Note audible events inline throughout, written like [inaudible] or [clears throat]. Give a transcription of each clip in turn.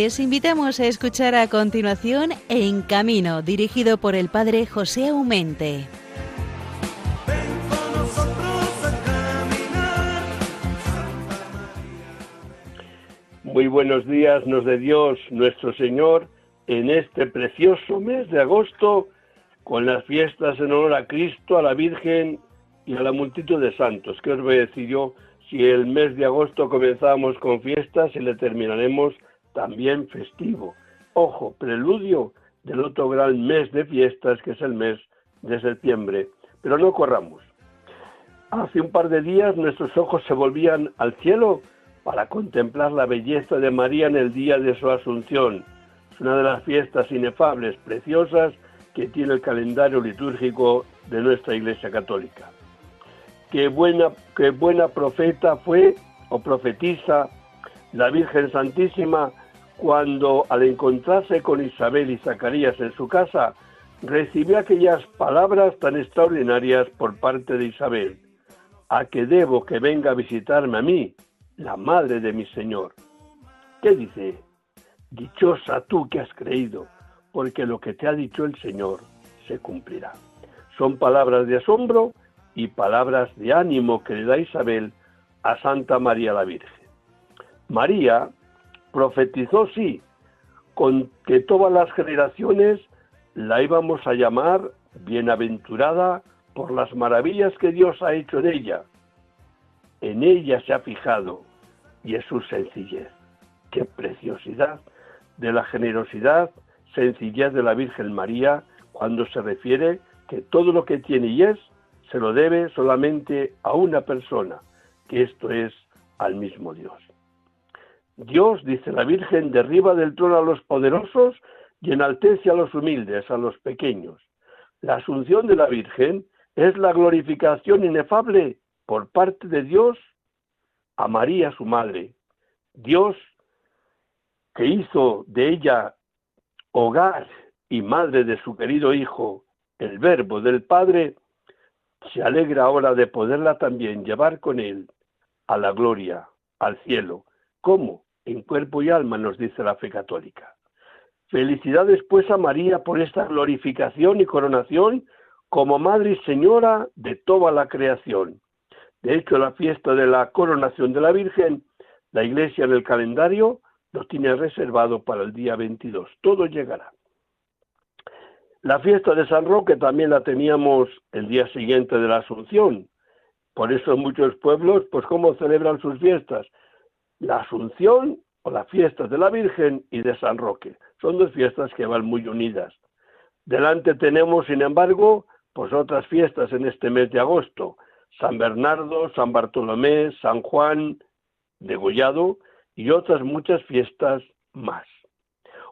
Les invitamos a escuchar a continuación En Camino, dirigido por el padre José Aumente. Muy buenos días nos de Dios nuestro Señor en este precioso mes de agosto con las fiestas en honor a Cristo, a la Virgen y a la multitud de santos. ¿Qué os voy a decir yo? Si el mes de agosto comenzamos con fiestas y le terminaremos también festivo. Ojo, preludio del otro gran mes de fiestas que es el mes de septiembre. Pero no corramos. Hace un par de días nuestros ojos se volvían al cielo para contemplar la belleza de María en el día de su asunción. Es una de las fiestas inefables, preciosas, que tiene el calendario litúrgico de nuestra Iglesia Católica. Qué buena, qué buena profeta fue o profetiza la Virgen Santísima cuando al encontrarse con Isabel y Zacarías en su casa, recibió aquellas palabras tan extraordinarias por parte de Isabel. ¿A que debo que venga a visitarme a mí, la madre de mi Señor? ¿Qué dice? Dichosa tú que has creído, porque lo que te ha dicho el Señor se cumplirá. Son palabras de asombro y palabras de ánimo que le da Isabel a Santa María la Virgen. María profetizó sí, con que todas las generaciones la íbamos a llamar bienaventurada por las maravillas que Dios ha hecho en ella. En ella se ha fijado y es su sencillez. Qué preciosidad de la generosidad, sencillez de la Virgen María cuando se refiere que todo lo que tiene y es se lo debe solamente a una persona, que esto es al mismo Dios. Dios, dice la Virgen, derriba del trono a los poderosos y enaltece a los humildes, a los pequeños. La asunción de la Virgen es la glorificación inefable por parte de Dios a María, su madre. Dios que hizo de ella hogar y madre de su querido Hijo, el Verbo del Padre, se alegra ahora de poderla también llevar con él a la gloria, al cielo. ¿Cómo? En cuerpo y alma, nos dice la fe católica. Felicidades pues a María por esta glorificación y coronación como Madre y Señora de toda la creación. De hecho, la fiesta de la coronación de la Virgen, la Iglesia en el calendario lo tiene reservado para el día 22. Todo llegará. La fiesta de San Roque también la teníamos el día siguiente de la Asunción. Por eso muchos pueblos, pues ¿cómo celebran sus fiestas? La Asunción o la fiesta de la Virgen y de San Roque. Son dos fiestas que van muy unidas. Delante tenemos, sin embargo, pues otras fiestas en este mes de agosto. San Bernardo, San Bartolomé, San Juan, Degollado y otras muchas fiestas más.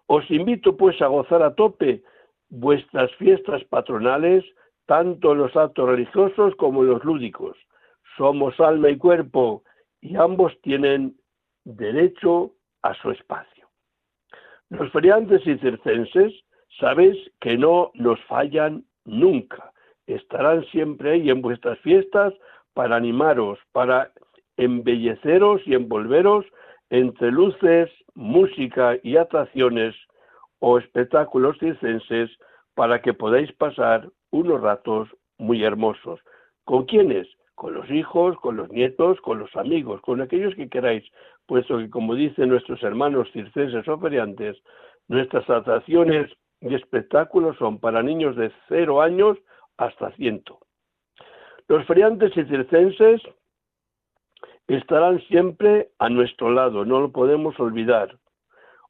Os invito pues a gozar a tope vuestras fiestas patronales, tanto en los actos religiosos como en los lúdicos. Somos alma y cuerpo y ambos tienen derecho a su espacio. Los feriantes y circenses, sabéis que no nos fallan nunca. Estarán siempre ahí en vuestras fiestas para animaros, para embelleceros y envolveros entre luces, música y atracciones o espectáculos circenses para que podáis pasar unos ratos muy hermosos. ¿Con quiénes? Con los hijos, con los nietos, con los amigos, con aquellos que queráis, puesto que, como dicen nuestros hermanos circenses o feriantes, nuestras atracciones y espectáculos son para niños de cero años hasta ciento. Los feriantes y circenses estarán siempre a nuestro lado, no lo podemos olvidar.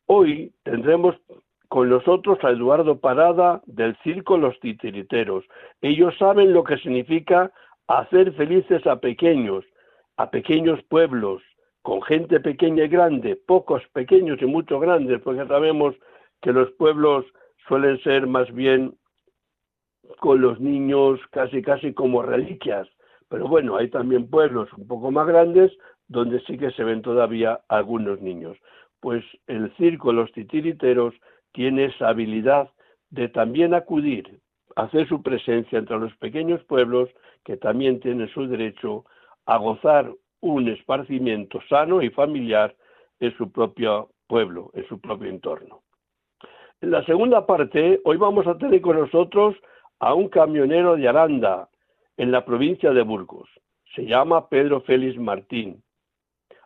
Hoy tendremos con nosotros a Eduardo Parada del Circo Los Titiriteros. Ellos saben lo que significa hacer felices a pequeños, a pequeños pueblos, con gente pequeña y grande, pocos pequeños y muchos grandes, porque sabemos que los pueblos suelen ser más bien con los niños casi casi como reliquias, pero bueno, hay también pueblos un poco más grandes donde sí que se ven todavía algunos niños. Pues el circo Los Titiriteros tiene esa habilidad de también acudir, hacer su presencia entre los pequeños pueblos que también tienen su derecho a gozar un esparcimiento sano y familiar en su propio pueblo, en su propio entorno. En la segunda parte, hoy vamos a tener con nosotros a un camionero de Aranda, en la provincia de Burgos. Se llama Pedro Félix Martín.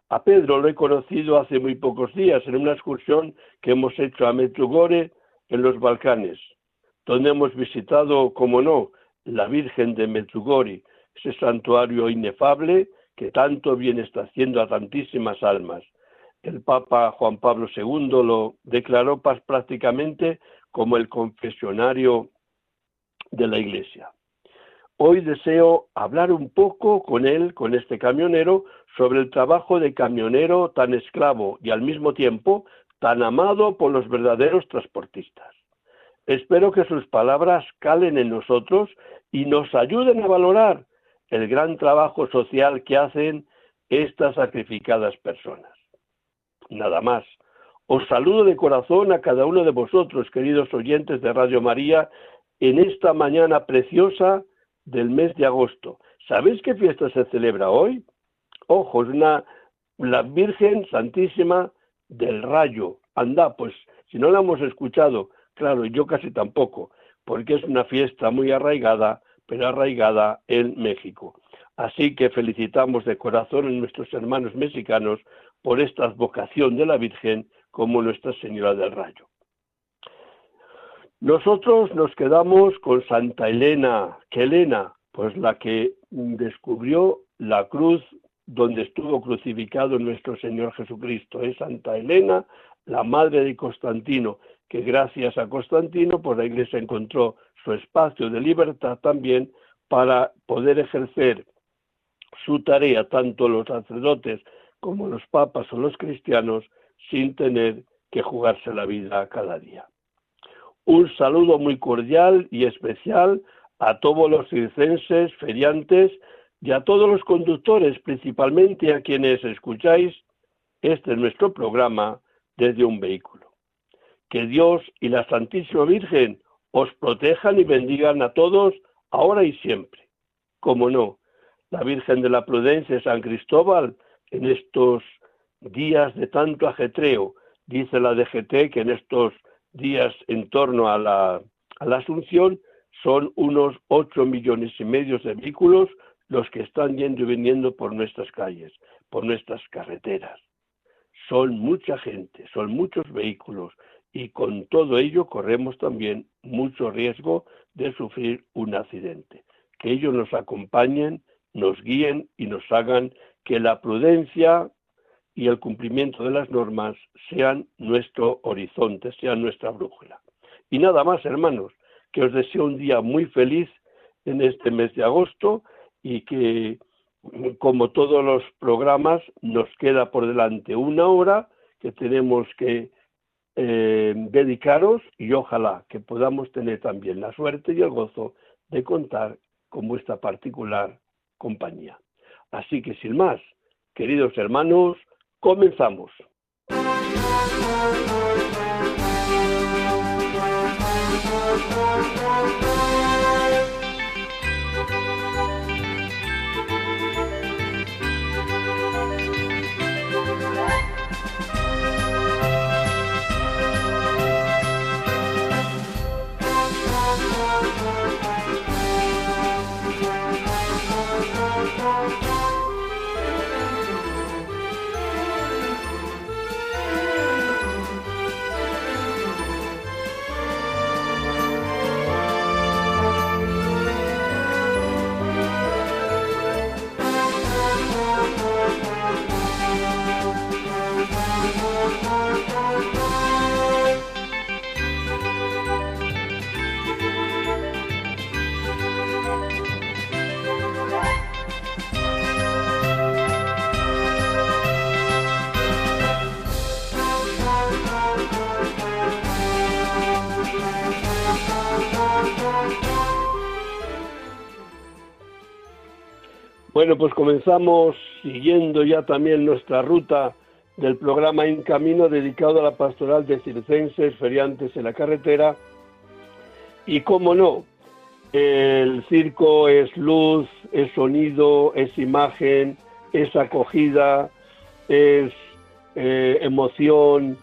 A Pedro lo he conocido hace muy pocos días en una excursión que hemos hecho a Medjugorje en los Balcanes, donde hemos visitado, como no, la Virgen de Medjugorje, ese santuario inefable que tanto bien está haciendo a tantísimas almas. El Papa Juan Pablo II lo declaró prácticamente como el confesionario de la Iglesia. Hoy deseo hablar un poco con él, con este camionero, sobre el trabajo de camionero tan esclavo y al mismo tiempo tan amado por los verdaderos transportistas. Espero que sus palabras calen en nosotros y nos ayuden a valorar el gran trabajo social que hacen estas sacrificadas personas. Nada más. Os saludo de corazón a cada uno de vosotros, queridos oyentes de Radio María, en esta mañana preciosa del mes de agosto. ¿Sabéis qué fiesta se celebra hoy? Ojo, una, la Virgen Santísima del Rayo. Anda, pues si no la hemos escuchado, claro, yo casi tampoco, porque es una fiesta muy arraigada, pero arraigada en México. Así que felicitamos de corazón a nuestros hermanos mexicanos por esta vocación de la Virgen como Nuestra Señora del Rayo. Nosotros nos quedamos con Santa Elena, que Elena, pues la que descubrió la cruz donde estuvo crucificado nuestro Señor Jesucristo. Es Santa Elena, la madre de Constantino, que gracias a Constantino, pues la Iglesia encontró su espacio de libertad también para poder ejercer su tarea, tanto los sacerdotes como los papas o los cristianos, sin tener que jugarse la vida cada día. Un saludo muy cordial y especial a todos los circenses, feriantes y a todos los conductores, principalmente a quienes escucháis este es nuestro programa desde un vehículo. Que Dios y la Santísima Virgen os protejan y bendigan a todos ahora y siempre. Como no, la Virgen de la Prudencia San Cristóbal en estos días de tanto ajetreo, dice la DGT que en estos días en torno a la, Asunción, son unos ocho millones y medio de vehículos los que están yendo y viniendo por nuestras calles, por nuestras carreteras. Son mucha gente, son muchos vehículos y con todo ello corremos también mucho riesgo de sufrir un accidente. Que ellos nos acompañen, nos guíen y nos hagan que la prudencia, y el cumplimiento de las normas sean nuestro horizonte, sean nuestra brújula. Y nada más, hermanos, que os deseo un día muy feliz en este mes de agosto y que, como todos los programas, nos queda por delante una hora que tenemos que eh, dedicaros y ojalá que podamos tener también la suerte y el gozo de contar con vuestra particular compañía. Así que sin más, queridos hermanos, Comenzamos. Bueno, pues comenzamos siguiendo ya también nuestra ruta del programa En Camino dedicado a la pastoral de circenses, feriantes en la carretera. Y cómo no, el circo es luz, es sonido, es imagen, es acogida, es eh, emoción,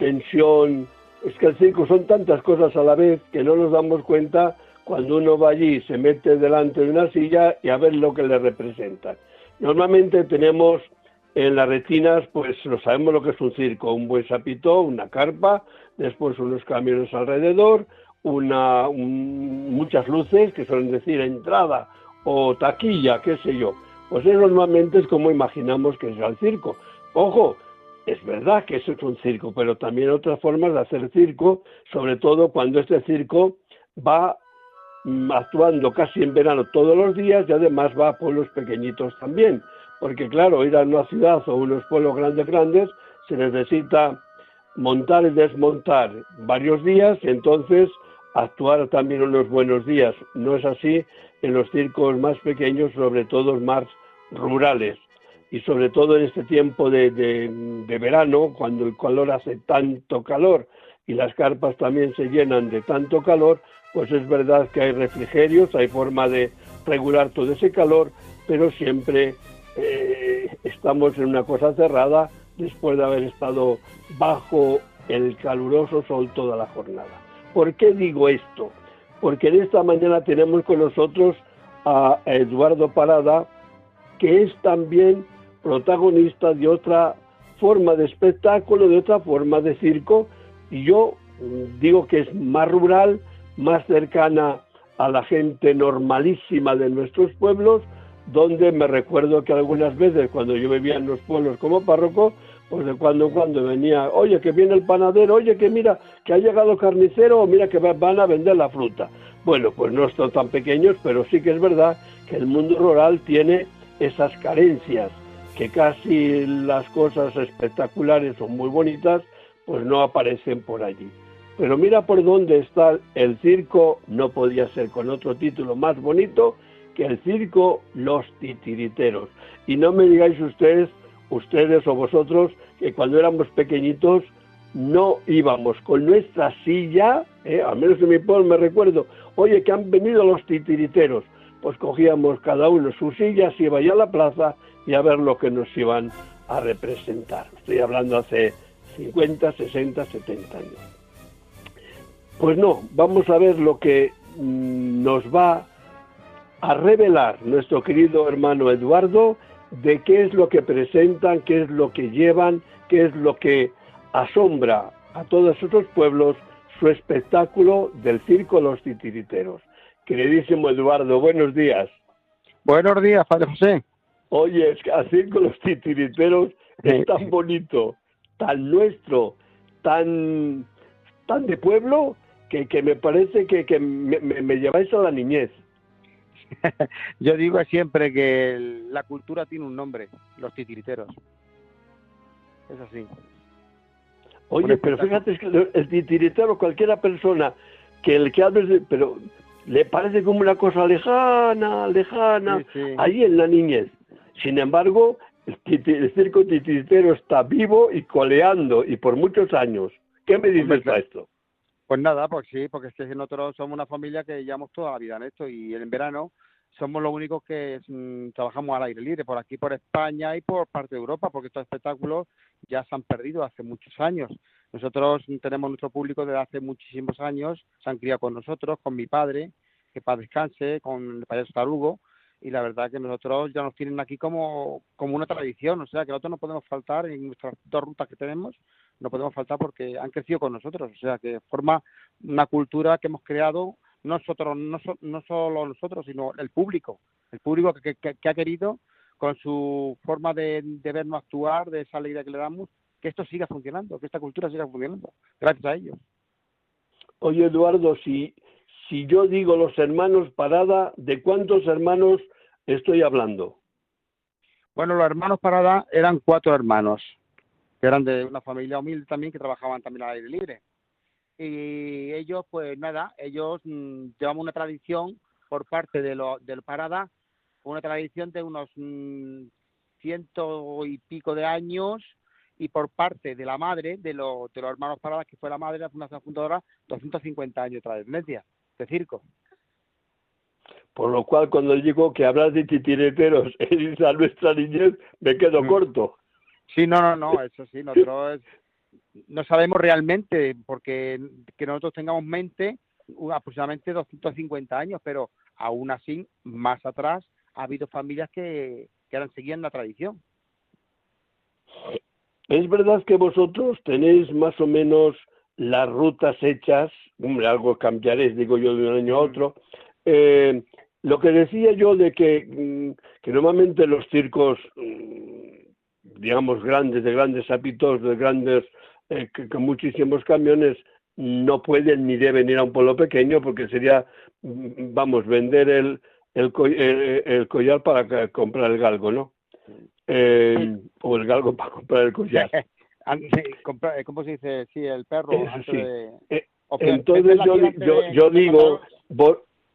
tensión. Es que el circo son tantas cosas a la vez que no nos damos cuenta cuando uno va allí, se mete delante de una silla y a ver lo que le representa. Normalmente tenemos en las retinas, pues lo sabemos lo que es un circo, un buen sapito, una carpa, después unos camiones alrededor, una, muchas luces, que suelen decir entrada o taquilla, qué sé yo. Pues eso normalmente es como imaginamos que es el circo. Ojo, es verdad que eso es un circo, pero también otras formas de hacer circo, sobre todo cuando este circo va actuando casi en verano todos los días y además va a pueblos pequeñitos también. Porque claro, ir a una ciudad o unos pueblos grandes, grandes, se necesita montar y desmontar varios días, y entonces actuar también unos buenos días. No es así en los circos más pequeños, sobre todo más rurales. Y sobre todo en este tiempo de, de, verano, cuando el calor hace tanto calor y las carpas también se llenan de tanto calor, pues es verdad que hay refrigerios, hay forma de regular todo ese calor, pero siempre eh, estamos en una cosa cerrada después de haber estado bajo el caluroso sol toda la jornada. ¿Por qué digo esto? Porque en esta mañana tenemos con nosotros a Eduardo Parada, que es también protagonista de otra forma de espectáculo, de otra forma de circo, y yo digo que es más rural, más cercana a la gente normalísima de nuestros pueblos, donde me recuerdo que algunas veces cuando yo vivía en los pueblos como párroco, pues de cuando en cuando venía, oye, que viene el panadero, oye, que mira, que ha llegado el carnicero, o mira que van a vender la fruta. Bueno, pues no están tan pequeños, pero sí que es verdad que el mundo rural tiene esas carencias, que casi las cosas espectaculares son muy bonitas, pues no aparecen por allí. Pero mira por dónde está el circo, no podía ser con otro título más bonito, que el circo Los Titiriteros. Y no me digáis ustedes, ustedes o vosotros, que cuando éramos pequeñitos no íbamos con nuestra silla, ¿eh? al menos en mi pueblo me recuerdo, oye, que han venido los titiriteros. Pues cogíamos cada uno su silla, se iba ya a la plaza y a ver lo que nos iban a representar. Estoy hablando hace 50, 60, 70 años. Pues no, vamos a ver lo que mm, nos va a revelar nuestro querido hermano Eduardo de qué es lo que presentan, qué es lo que llevan, qué es lo que asombra a todos esos pueblos su espectáculo del circo Los Titiriteros. Queridísimo Eduardo, buenos días. Buenos días, Padre José. Oye, es que el circo Los Titiriteros es tan bonito, tan nuestro, tan, tan de pueblo, que, que me parece que, que me, me lleváis a la niñez. [laughs] Yo digo siempre que la cultura tiene un nombre, los titiriteros. Es así. Oye, pero fíjate que el titiritero, cualquiera persona que el que hable, pero le parece como una cosa lejana, lejana, ahí en la niñez. Sin embargo, el, circo titiritero está vivo y coleando, y por muchos años. ¿Qué me dices a esto? Pues nada, pues sí, porque es que nosotros somos una familia que llevamos toda la vida en esto y en verano somos los únicos que mm, trabajamos al aire libre, por aquí, por España y por parte de Europa, porque estos espectáculos ya se han perdido hace muchos años. Nosotros tenemos nuestro público desde hace muchísimos años, se han criado con nosotros, con mi padre, que para descanse, con el payaso Tarugo, y la verdad que nosotros ya nos tienen aquí como, como una tradición, o sea que nosotros no podemos faltar en nuestras dos rutas que tenemos, no podemos faltar porque han crecido con nosotros, o sea que forma una cultura que hemos creado nosotros, no, no solo nosotros, sino el público, el público que, ha querido con su forma de, vernos actuar, de esa alegría que le damos, que esto siga funcionando, que esta cultura siga funcionando, gracias a ellos. Oye, Eduardo, si, si yo digo los hermanos Parada, ¿de cuántos hermanos estoy hablando? Bueno, los hermanos Parada eran cuatro hermanos, que eran de una familia humilde también, que trabajaban también al aire libre. Y ellos, pues nada, ellos mm, llevamos una tradición por parte de lo, del Parada, una tradición de unos mm, ciento y pico de años, y por parte de la madre, de, los de los hermanos Paradas, que fue la madre de la Fundación Fundadora, 250 años de trascendencia de circo. Por lo cual, cuando digo que hablas de titireteros [laughs] en nuestra niñez, me quedo mm. corto. Sí, no, no, no, eso sí, nosotros no sabemos realmente, porque que nosotros tengamos mente aproximadamente 250 años, pero aún así, más atrás, ha habido familias que, que eran seguían la tradición. Es verdad que vosotros tenéis más o menos las rutas hechas, hombre, algo cambiaréis, digo yo, de un año a mm. otro. Eh, lo que decía yo de que, mm, que normalmente los circos, mm, digamos, grandes, de grandes hábitos, de grandes, eh, con muchísimos camiones, no pueden ni deben ir a un pueblo pequeño porque sería, vamos, vender el, el, el, collar para comprar el galgo, ¿no? Eh, o el galgo para comprar el collar. [laughs] Eh, ¿Cómo se dice? Sí, el perro. Eh, entonces yo, yo, yo digo,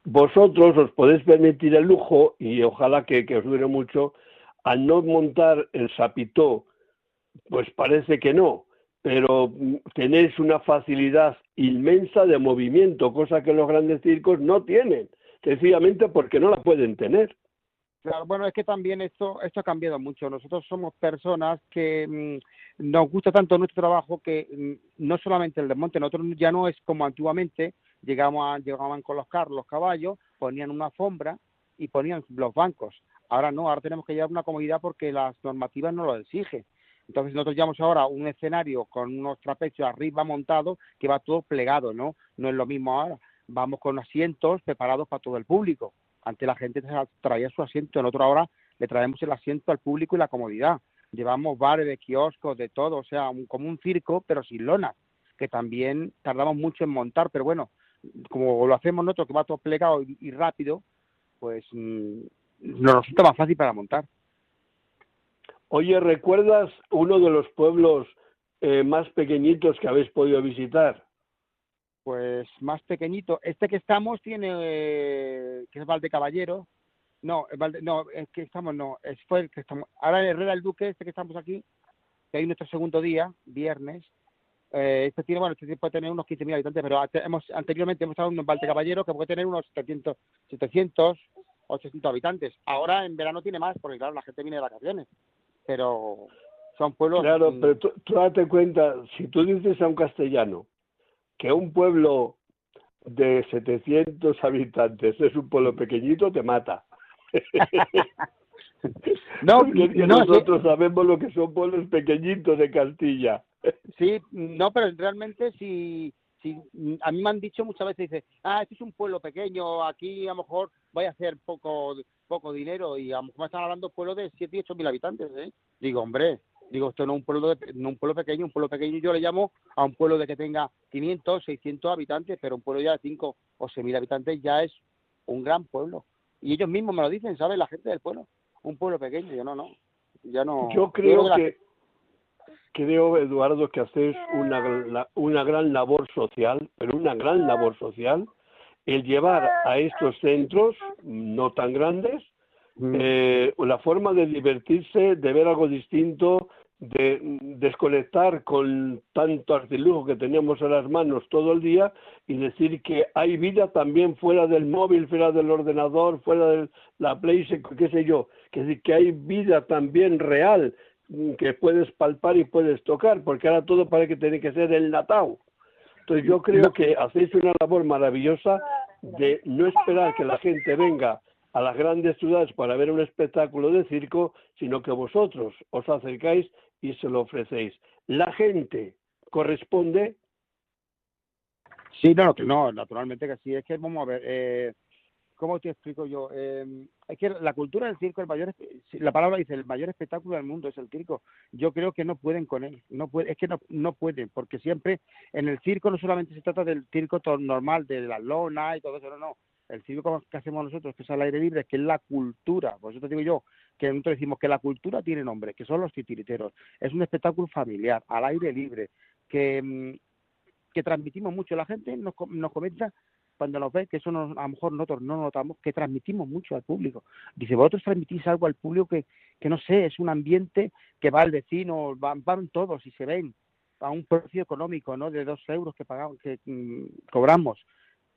vosotros os podéis permitir el lujo, y ojalá que, que os dure mucho, al no montar el sapitó, pues parece que no, pero tenéis una facilidad inmensa de movimiento, cosa que los grandes circos no tienen sencillamente porque no la pueden tener. Claro, bueno, es que también esto, esto ha cambiado mucho. Nosotros somos personas que mm, nos gusta tanto nuestro trabajo que mm, no solamente el desmonte, nosotros ya no es como antiguamente, llegamos llegaban con los carros, los caballos, ponían una alfombra y ponían los bancos. Ahora no, ahora tenemos que llevar una comodidad porque las normativas no lo exigen. Entonces nosotros llevamos ahora un escenario con unos trapecios arriba montados que va todo plegado, ¿no? No es lo mismo ahora vamos con asientos preparados para todo el público. Antes la gente traía su asiento, en otra hora le traemos el asiento al público y la comodidad. Llevamos bares, de kioscos, de todo, o sea, como un circo, pero sin lonas, que también tardamos mucho en montar, pero bueno, como lo hacemos nosotros, que va todo plegado y, rápido, pues mm, nos resulta más fácil para montar. Oye, ¿recuerdas uno de los pueblos eh, más pequeñitos que habéis podido visitar? pues más pequeñito. Este que estamos tiene, eh, que es Valde Caballero. No, Valde, no, es que estamos, no, es fue el que estamos. Ahora en Herrera el Duque, este que estamos aquí, que hay nuestro segundo día, viernes. Eh, este tiene, bueno, este puede tener unos 15.000 habitantes, pero hemos, anteriormente hemos estado en Valde Caballero, que puede tener unos 700, 700, 800 habitantes. Ahora en verano tiene más, porque claro, la gente viene de vacaciones. Pero son pueblos... Claro, pero tú, tú date cuenta, si tú dices a un castellano, que un pueblo de 700 habitantes es un pueblo pequeñito, te mata. [laughs] [laughs] no, nosotros sabemos lo que son pueblos pequeñitos de Castilla. sí, no, pero realmente si, si a mí me han dicho muchas veces, dice, ah, este es un pueblo pequeño, aquí a lo mejor voy a hacer poco poco dinero y a lo mejor me están hablando de pueblo de 7 y 8 mil habitantes, ¿eh? Digo, hombre, Digo, esto no es un pueblo, no un pueblo pequeño, un pueblo pequeño yo le llamo a un pueblo de que tenga 500, 600 habitantes, pero un pueblo ya de 5 o 6 mil habitantes ya es un gran pueblo. Y ellos mismos me lo dicen, ¿sabes? La gente del pueblo. Un pueblo pequeño, yo no, no. Ya no. Yo creo que, creo, Eduardo, que haces una, una gran labor social, pero una gran labor social, el llevar a estos centros, no tan grandes, eh, la forma de divertirse, de ver algo distinto, de desconectar con tanto artilujo que tenemos en las manos todo el día y decir que hay vida también fuera del móvil, fuera del ordenador, fuera de la Play, qué sé yo, que decir que hay vida también real mm, que puedes palpar y puedes tocar, porque ahora todo parece que tiene que ser enlatado. Entonces yo creo que hacéis una labor maravillosa de no esperar que la gente venga a las grandes ciudades para ver un espectáculo de circo, sino que vosotros os acercáis y se lo ofrecéis. La gente corresponde. Sí, no, no, naturalmente que sí. Es que vamos a ver, eh, ¿cómo te explico yo? Eh, es que la cultura del circo, el mayor, la palabra dice, el mayor espectáculo del mundo es el circo. Yo creo que no pueden con él, no puede, es que no, no pueden, porque siempre en el circo no solamente se trata del circo normal, de la lona y todo eso, no, no el circo que hacemos nosotros, que es al aire libre, que es la cultura. Por eso digo yo, que nosotros decimos que la cultura tiene nombre, que son los titiriteros. Es un espectáculo familiar, al aire libre, que, mm, que transmitimos mucho. La gente nos, nos comenta cuando nos ve, que eso a lo mejor nosotros no notamos, que transmitimos mucho al público. Dice, vosotros transmitís algo al público que, que no sé, es un ambiente que va al vecino, van, van todos y se ven a un precio económico, ¿no? De dos euros que pagamos, que mm, cobramos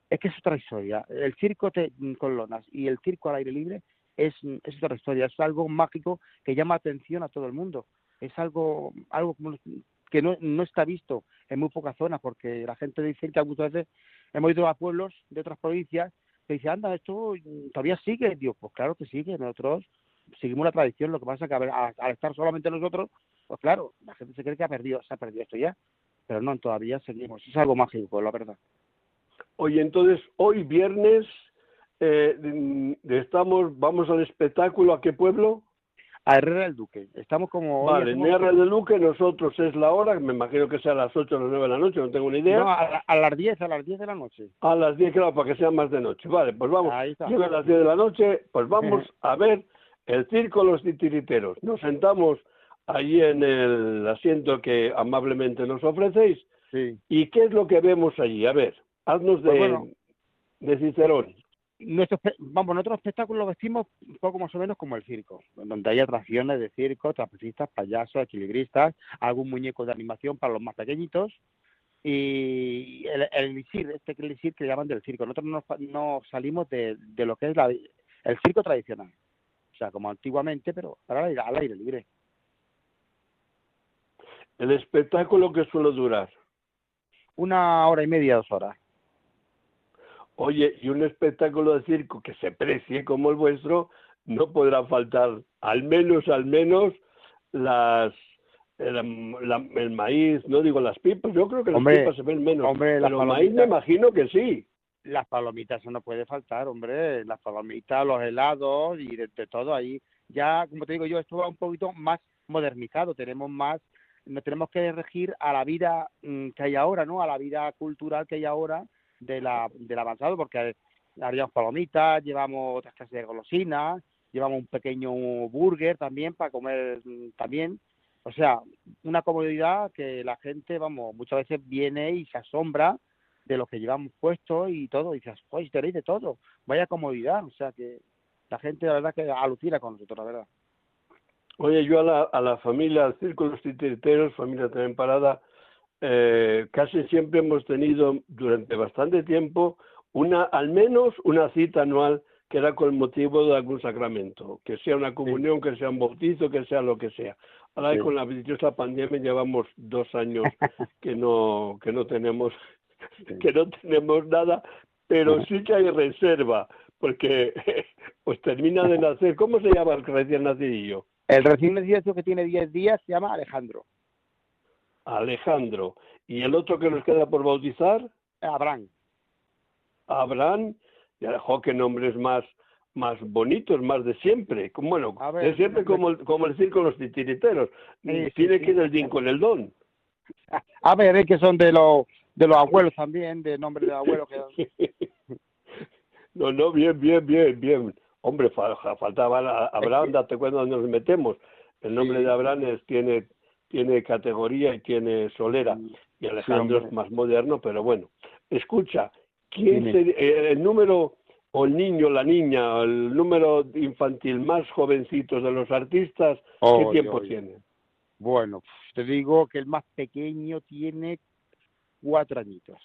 es que es otra historia. El circo con lonas y el circo al aire libre es, es otra historia, es algo mágico que llama atención a todo el mundo. Es algo, algo como que no, no está visto en muy pocas zonas, porque la gente dice que muchas veces hemos ido a pueblos de otras provincias que dice, anda, esto todavía sigue. Dios, pues claro que sigue, nosotros seguimos la tradición, lo que pasa es que al estar solamente nosotros, pues claro, la gente se cree que ha perdido, se ha perdido esto ya, pero no, todavía seguimos, es algo mágico, la verdad. Oye, entonces, hoy viernes, eh, estamos, vamos al espectáculo, ¿a qué pueblo? A Herrera del Duque. Estamos como. Vale, en Herrera del Duque nosotros es la hora, me imagino que sea a las 8 o las 9 de la noche, no tengo ni idea. No, a, las 10, a las 10 de la noche. A las 10, claro, para que sea más de noche. Vale, pues vamos. a las 10 de la noche, pues vamos [laughs] a ver el circo Los Titiriteros. Nos sentamos allí en el asiento que amablemente nos ofrecéis. Sí. ¿Y qué es lo que vemos allí? A ver, haznos pues de, de Cicerón nuestro, vamos, nosotros espectáculos lo vestimos un poco más o menos como el circo, donde hay atracciones de circo, trapecistas, payasos, equilibristas, algún muñeco de animación para los más pequeñitos y el, el este elixir que llaman del circo. Nosotros no, salimos de, lo que es la, el circo tradicional, o sea, como antiguamente, pero para al aire libre. ¿El espectáculo que suele durar? Una hora y media, dos horas. Oye, y un espectáculo de circo que se precie como el vuestro, no podrá faltar al menos, al menos, las el, maíz, no digo las pipas, yo creo que las pipas se ven menos, hombre, pero el maíz me imagino que sí. Las palomitas, eso no puede faltar, hombre, las palomitas, los helados y de, todo ahí. Ya, como te digo yo, esto va un poquito más modernizado, tenemos más, nos tenemos que regir a la vida mm, que hay ahora, ¿no? A la vida cultural que hay ahora de la, del avanzado, porque haríamos palomitas, llevamos otras clases de golosinas, llevamos un pequeño burger también para comer mm, también. O sea, una comodidad que la gente, vamos, muchas veces viene y se asombra de lo que llevamos puesto y todo, y dices, pues tenéis de todo, vaya comodidad, o sea que la gente la verdad que alucina con nosotros, la verdad. Oye, yo a la, a la familia, al Círculo Titiriteros, familia también parada, eh, casi siempre hemos tenido durante bastante tiempo una, al menos una cita anual que era con el motivo de algún sacramento, que sea una comunión, que sea un bautizo, que sea lo que sea. Ahora con la dichosa pandemia llevamos dos años [laughs] que no que no tenemos que no tenemos nada, pero sí que hay reserva, porque [laughs] pues termina de [laughs] nacer. ¿Cómo se llama el recién nacidillo? El recién nacido que tiene 10 días se llama Alejandro. Alejandro. ¿Y el otro que nos queda por bautizar? Abraham. Abraham. Ya dejó que nombres más más bonitos, más de siempre. Bueno, de siempre como el, como el circo los titiriteros. Tiene que ir el din con el don. [laughs] A ver, es que son de los de los abuelos también, de nombre de abuelos. [laughs] no, no, bien, bien, bien, bien. Hombre, faltaba Abraham, date cuenta dónde nos metemos. El nombre de Abraham es, tiene tiene categoría y tiene solera. Mm, y Alejandro es más moderno, pero bueno. Escucha, ¿quién eh, el número o el niño, la niña, el número infantil más jovencitos de los artistas, ¿qué tiempo tiene? Bueno, te digo que el más pequeño tiene cuatro añitos.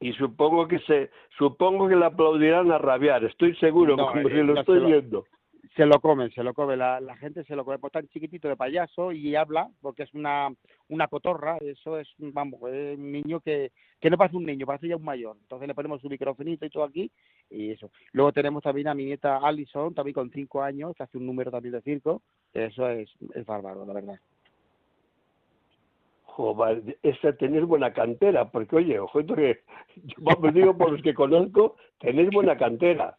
Y supongo que se, supongo que le aplaudirán a rabiar, estoy seguro, como si lo estoy viendo se lo comen, se lo come, la, la gente se lo come, pues tan chiquitito de payaso y habla, porque es una, una cotorra, eso es, vamos, es un niño que, que no parece un niño, parece ya un mayor, entonces le ponemos su microfonito y todo aquí, y eso. Luego tenemos también a mi nieta Alison, también con cinco años, que hace un número también de circo, eso es, es bárbaro, la verdad. Joder, es tener buena cantera, porque oye, ojo, que [laughs] yo digo por los que conozco, tenéis buena cantera.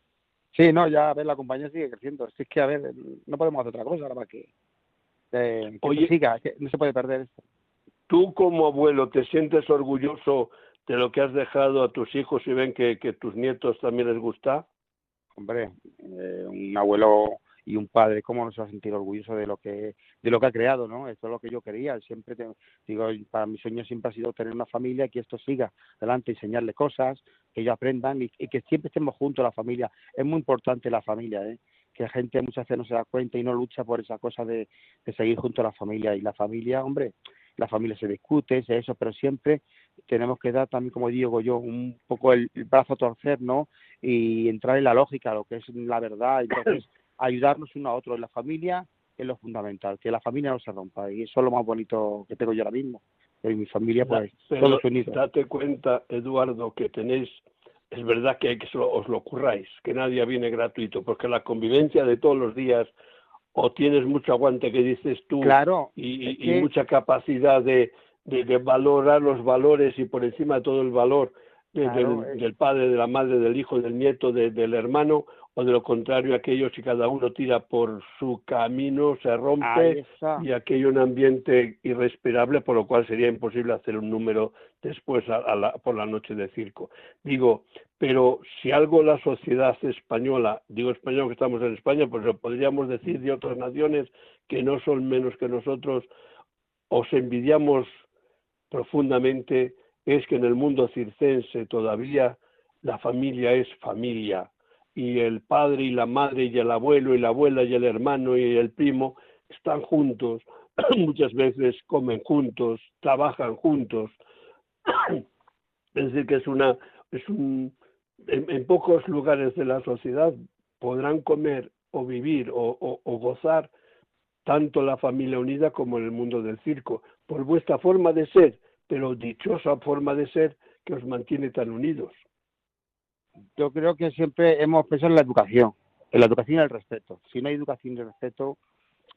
Sí, no, ya a ver, la compañía sigue creciendo. es que, a ver, no podemos hacer otra cosa ahora para que, eh, que siga, que no se puede perder esto. ¿Tú como abuelo te sientes orgulloso de lo que has dejado a tus hijos y ven que, que tus nietos también les gusta? Hombre, eh, un abuelo y un padre, ¿cómo no se va a sentir orgulloso de lo que de lo que ha creado, no? Esto es lo que yo quería. Siempre digo, para mi sueño siempre ha sido tener una familia que esto siga adelante, enseñarle cosas, que ellos aprendan y, que siempre estemos juntos la familia. Es muy importante la familia, ¿eh? que la gente muchas veces no se da cuenta y no lucha por esa cosa de, seguir junto a la familia. Y la familia, hombre, la familia se discute, es eso, pero siempre tenemos que dar también, como digo yo, un poco el, brazo a torcer, ¿no? Y entrar en la lógica, lo que es la verdad. [clears throat] Entonces, ayudarnos uno a otro. En la familia es lo fundamental, que la familia no se rompa y eso es lo más bonito que tengo yo ahora mismo. En mi familia, pues, todos unidos. Date cuenta, Eduardo, que tenéis, es verdad que, hay que os lo curráis, que nadie viene gratuito, porque la convivencia de todos los días, o tienes mucho aguante que dices tú, claro, y, mucha capacidad de, de, valorar los valores y por encima de todo el valor del, padre, de la madre, del hijo, del nieto, del hermano, o de lo contrario, aquello si cada uno tira por su camino, se rompe y aquello un ambiente irrespirable, por lo cual sería imposible hacer un número después por la noche de circo. Digo, pero si algo la sociedad española, digo español que estamos en España, pues lo podríamos decir de otras naciones que no son menos que nosotros, os envidiamos profundamente, es que en el mundo circense todavía la familia es familia y el padre y la madre y el abuelo y la abuela y el hermano y el primo están juntos, [clears throat] muchas veces comen juntos, trabajan juntos. [clears throat] Es decir, que es una, es un, en, pocos lugares de la sociedad podrán comer o vivir o, o gozar tanto la familia unida como en el mundo del circo, por vuestra forma de ser, pero dichosa forma de ser que os mantiene tan unidos yo creo que siempre hemos pensado en la educación, en la educación y el respeto. Si no hay educación y respeto,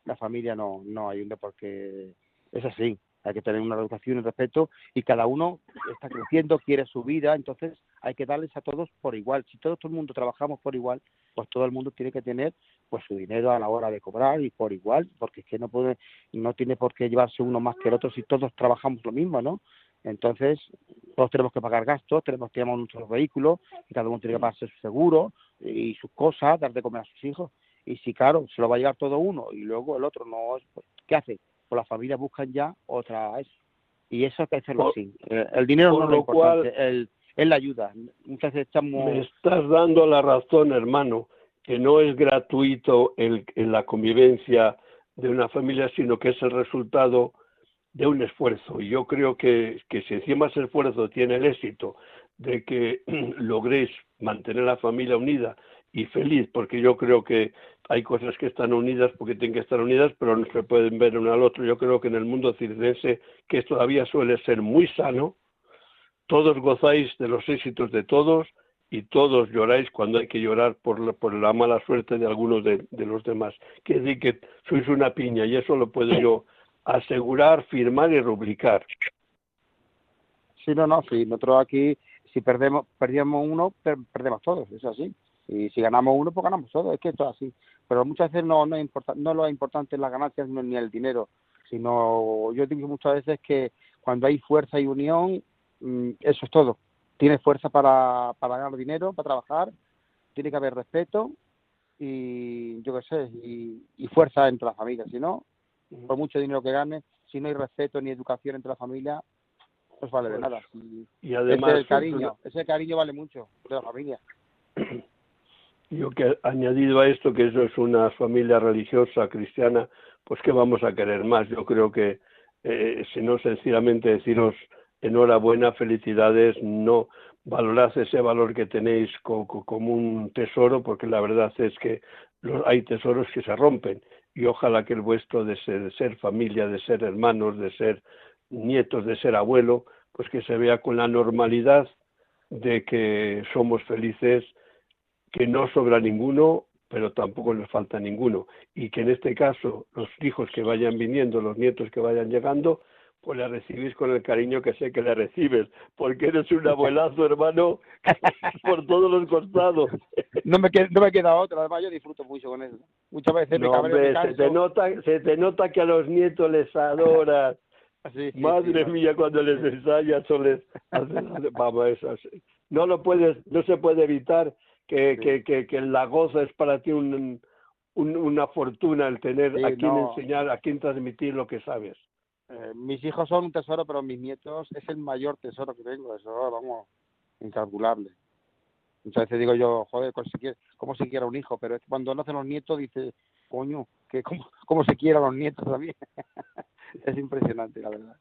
la familia no, no ayuda porque es así. Hay que tener una educación y respeto y cada uno está creciendo, quiere su vida, entonces hay que darles a todos por igual. Si todo, todo el mundo trabajamos por igual, pues todo el mundo tiene que tener pues su dinero a la hora de cobrar y por igual, porque es que no puede, no tiene por qué llevarse uno más que el otro si todos trabajamos lo mismo, ¿no? Entonces, todos tenemos que pagar gastos, tenemos que llevar nuestros vehículos, y cada uno tiene que pagarse su seguro y sus cosas, dar de comer a sus hijos. Y si, claro, se lo va a llevar todo uno y luego el otro no, pues, ¿qué hace? Pues las familias buscan ya otra eso. Y eso hay que hacerlo así. Eh, el, dinero no es lo importante, el, es la ayuda. Muchas veces estamos... Me estás dando la razón, hermano, que no es gratuito el, en la convivencia de una familia, sino que es el resultado de un esfuerzo. Y yo creo que, que si encima ese esfuerzo tiene el éxito de que [clears throat] logréis mantener la familia unida y feliz, porque yo creo que hay cosas que están unidas porque tienen que estar unidas, pero no se pueden ver uno al otro. Yo creo que en el mundo circense, que todavía suele ser muy sano, todos gozáis de los éxitos de todos y todos lloráis cuando hay que llorar por la, por la mala suerte de algunos de, de los demás. Que decir que sois una piña y eso lo puedo yo asegurar, firmar y rubricar. Sí, no, no, sí, nosotros aquí, si perdemos, perdemos uno, perdemos todos, es así. Y si ganamos uno, pues ganamos todos, es que esto es así. Pero muchas veces no, no, es no lo importante es las ganancias ni el dinero, sino yo digo muchas veces que cuando hay fuerza y unión, mm, eso es todo. Tienes fuerza para, para ganar dinero, para trabajar, tiene que haber respeto y yo qué sé, y, y fuerza entre las familias, si no, por mucho dinero que gane, si no hay respeto ni educación entre la familia, no vale de pues, nada. Y, además ese cariño, ese cariño vale mucho de la familia. [clears throat] Yo que añadido a esto que eso es una familia religiosa cristiana, pues qué vamos a querer más. Yo creo que eh, si no sencillamente deciros enhorabuena, felicidades, no valorad ese valor que tenéis como, un tesoro, porque la verdad es que hay tesoros que se rompen y ojalá que el vuestro de ser, familia, de ser hermanos, de ser nietos, de ser abuelo, pues que se vea con la normalidad de que somos felices, que no sobra ninguno, pero tampoco les falta ninguno. Y que en este caso los hijos que vayan viniendo, los nietos que vayan llegando, pues le recibís con el cariño que sé que le recibes, porque eres un [laughs] abuelazo, hermano, [laughs] por todos los costados. [laughs] No me, queda, no me queda otra, además yo disfruto mucho con eso. Muchas veces no, se, te nota, se te nota que a los nietos les adoras. Madre mía, cuando les ensayas o les... Vamos, eso, no lo puedes, no se puede evitar que, que, que, que la goza es para ti un, una fortuna el tener a quien enseñar, a quien transmitir lo que sabes. Eh, mis hijos son un tesoro, pero mis nietos es el mayor tesoro que tengo, eso vamos, incalculable. Muchas veces digo yo, joder, ¿cómo se quiera un hijo? Pero es que cuando nacen los nietos dice, coño, que cómo, cómo se quiera los nietos también. [laughs] es impresionante, la verdad.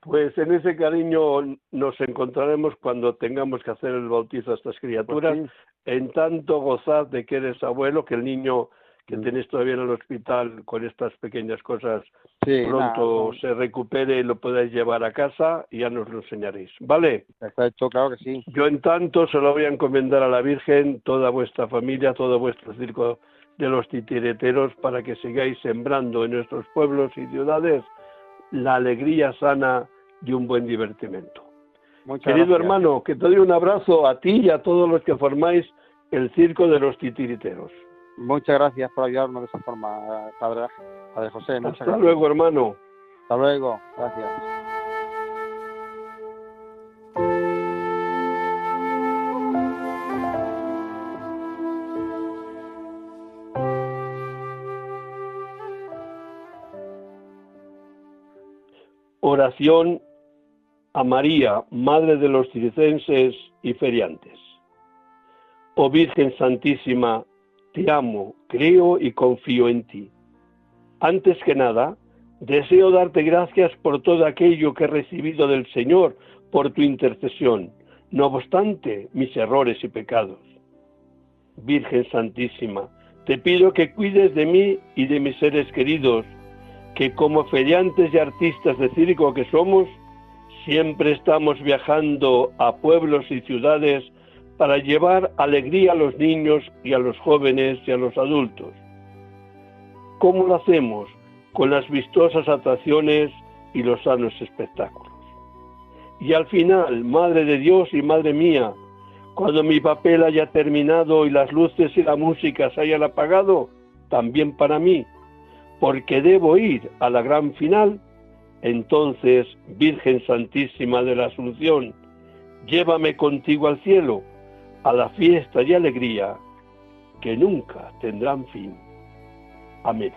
Pues en ese cariño nos encontraremos cuando tengamos que hacer el bautizo a estas criaturas. Pues en tanto gozad de que eres abuelo, que el niño que mm. tenéis todavía en el hospital con estas pequeñas cosas, pronto se recupere y lo podáis llevar a casa y ya nos lo enseñaréis. ¿Vale? Perfecto, claro que sí. Yo en tanto se lo voy a encomendar a la Virgen, toda vuestra familia, todo vuestro circo de los titireteros para que sigáis sembrando en nuestros pueblos y ciudades la alegría sana de un buen divertimento. Querido hermano, que te doy un abrazo a ti y a todos los que formáis el circo de los titiriteros. Muchas gracias por ayudarnos de esa forma, Padre, padre José. Hasta luego, hermano. Hasta luego, gracias. Oración a María, Madre de los circenses y feriantes. Oh Virgen Santísima, te amo, creo y confío en ti. Antes que nada, deseo darte gracias por todo aquello que he recibido del Señor por tu intercesión, no obstante mis errores y pecados. Virgen Santísima, te pido que cuides de mí y de mis seres queridos, que como feriantes y artistas de circo que somos, siempre estamos viajando a pueblos y ciudades para llevar alegría a los niños y a los jóvenes y a los adultos. ¿Cómo lo hacemos? Con las vistosas atracciones y los sanos espectáculos. Y al final, Madre de Dios y Madre mía, cuando mi papel haya terminado y las luces y la música se hayan apagado, también para mí, porque debo ir a la gran final, entonces, Virgen Santísima de la Asunción, llévame contigo al cielo a la fiesta y alegría que nunca tendrán fin. Amén.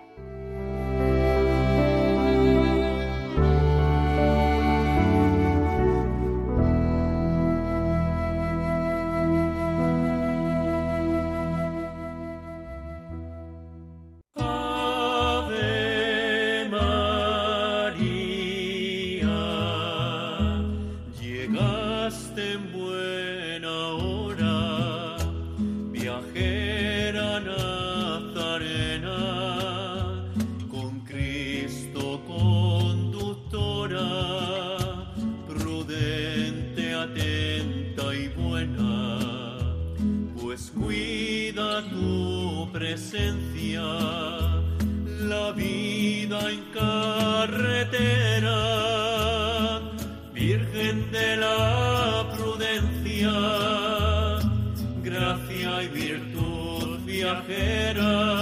en carretera, Virgen de la prudencia, gracia y virtud viajera.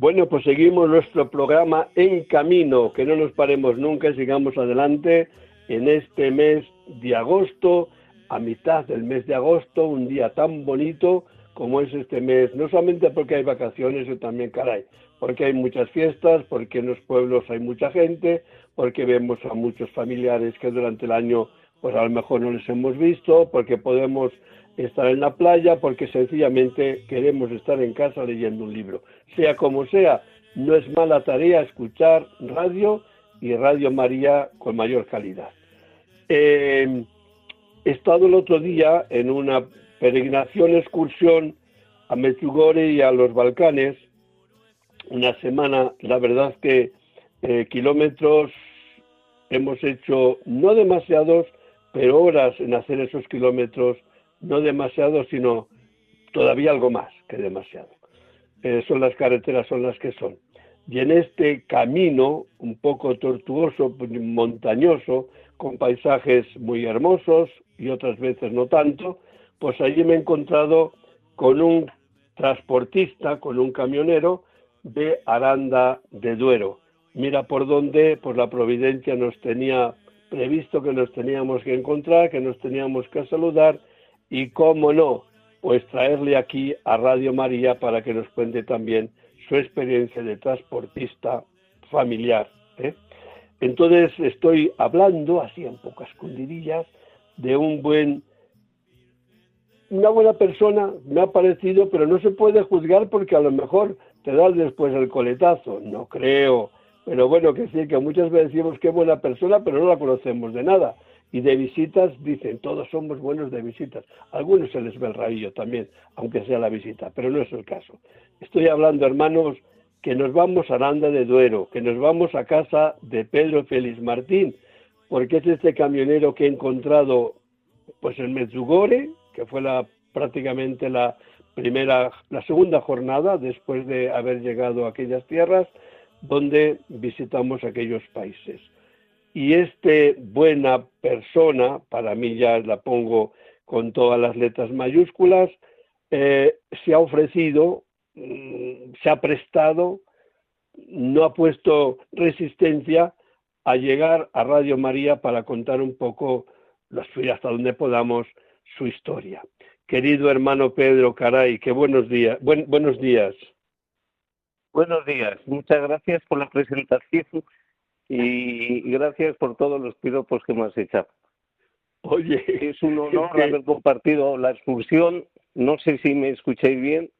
Bueno, pues seguimos nuestro programa En Camino, que no nos paremos nunca, sigamos adelante en este mes de agosto, a mitad del mes de agosto, un día tan bonito como es este mes, no solamente porque hay vacaciones, sino también, caray, porque hay muchas fiestas, porque en los pueblos hay mucha gente, porque vemos a muchos familiares que durante el año pues a lo mejor no les hemos visto, porque podemos estar en la playa, porque sencillamente queremos estar en casa leyendo un libro. Sea como sea, no es mala tarea escuchar radio y Radio María con mayor calidad. Eh, he estado el otro día en una peregrinación, excursión a Mechugore y a los Balcanes, una semana, la verdad que eh, kilómetros hemos hecho no demasiados, pero horas en hacer esos kilómetros, no demasiados, sino todavía algo más que demasiado. Eh, son las carreteras, son las que son. Y en este camino, un poco tortuoso, montañoso, con paisajes muy hermosos y otras veces no tanto, pues allí me he encontrado con un transportista, con un camionero de Aranda de Duero. Mira por dónde, pues la providencia nos tenía previsto que nos teníamos que encontrar, que nos teníamos que saludar y cómo no, pues traerle aquí a Radio María para que nos cuente también su experiencia de transportista familiar. ¿eh? Entonces estoy hablando, así en pocas escondidillas, de un buen una buena persona, me ha parecido, pero no se puede juzgar porque a lo mejor te das después el coletazo. No creo. Pero bueno, que sí, que muchas veces decimos que buena persona, pero no la conocemos de nada. Y de visitas dicen, todos somos buenos de visitas. Algunos se les ve el rabillo también, aunque sea la visita, pero no es el caso. Estoy hablando, hermanos, que nos vamos a Aranda de Duero, que nos vamos a casa de Pedro Félix Martín, porque es este camionero que he encontrado pues en Mezugore, que fue la, prácticamente la primera, la segunda jornada después de haber llegado a aquellas tierras, donde visitamos aquellos países. Y este buena persona, para mí ya la pongo con todas las letras mayúsculas, eh, se ha ofrecido, mm, se ha prestado, no ha puesto resistencia a llegar a Radio María para contar un poco, hasta donde podamos, su historia. Querido hermano Pedro Caray, qué buenos días. buenos días. Buenos días. Muchas gracias por la presentación y gracias por todos los piropos que me has echado. Oye, es un honor haber compartido la excursión. No sé si me escucháis bien.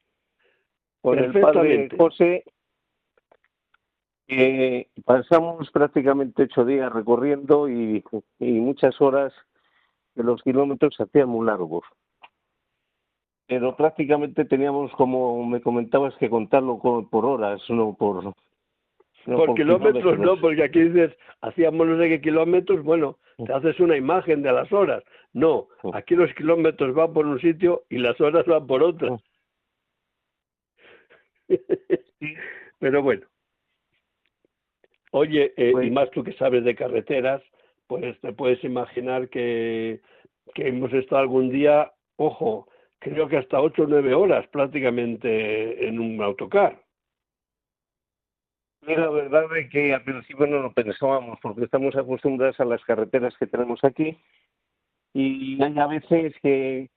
Con el padre José. pasamos prácticamente ocho días recorriendo y, y muchas horas que los kilómetros se hacían muy largos pero prácticamente teníamos, como me comentabas, que contarlo por horas, no por... por, kilómetros, no, porque aquí dices, hacíamos no sé qué kilómetros, bueno, te haces una imagen de las horas. No, aquí los kilómetros van por un sitio y las horas van por otro. [laughs] Pero bueno. Oye, eh, y pues más tú que sabes de carreteras, pues te puedes imaginar que, que hemos estado algún día, ojo, creo que hasta ocho o nueve horas prácticamente en un autocar. La verdad es que al principio no lo pensábamos porque estamos acostumbrados a las carreteras que tenemos aquí y hay a veces que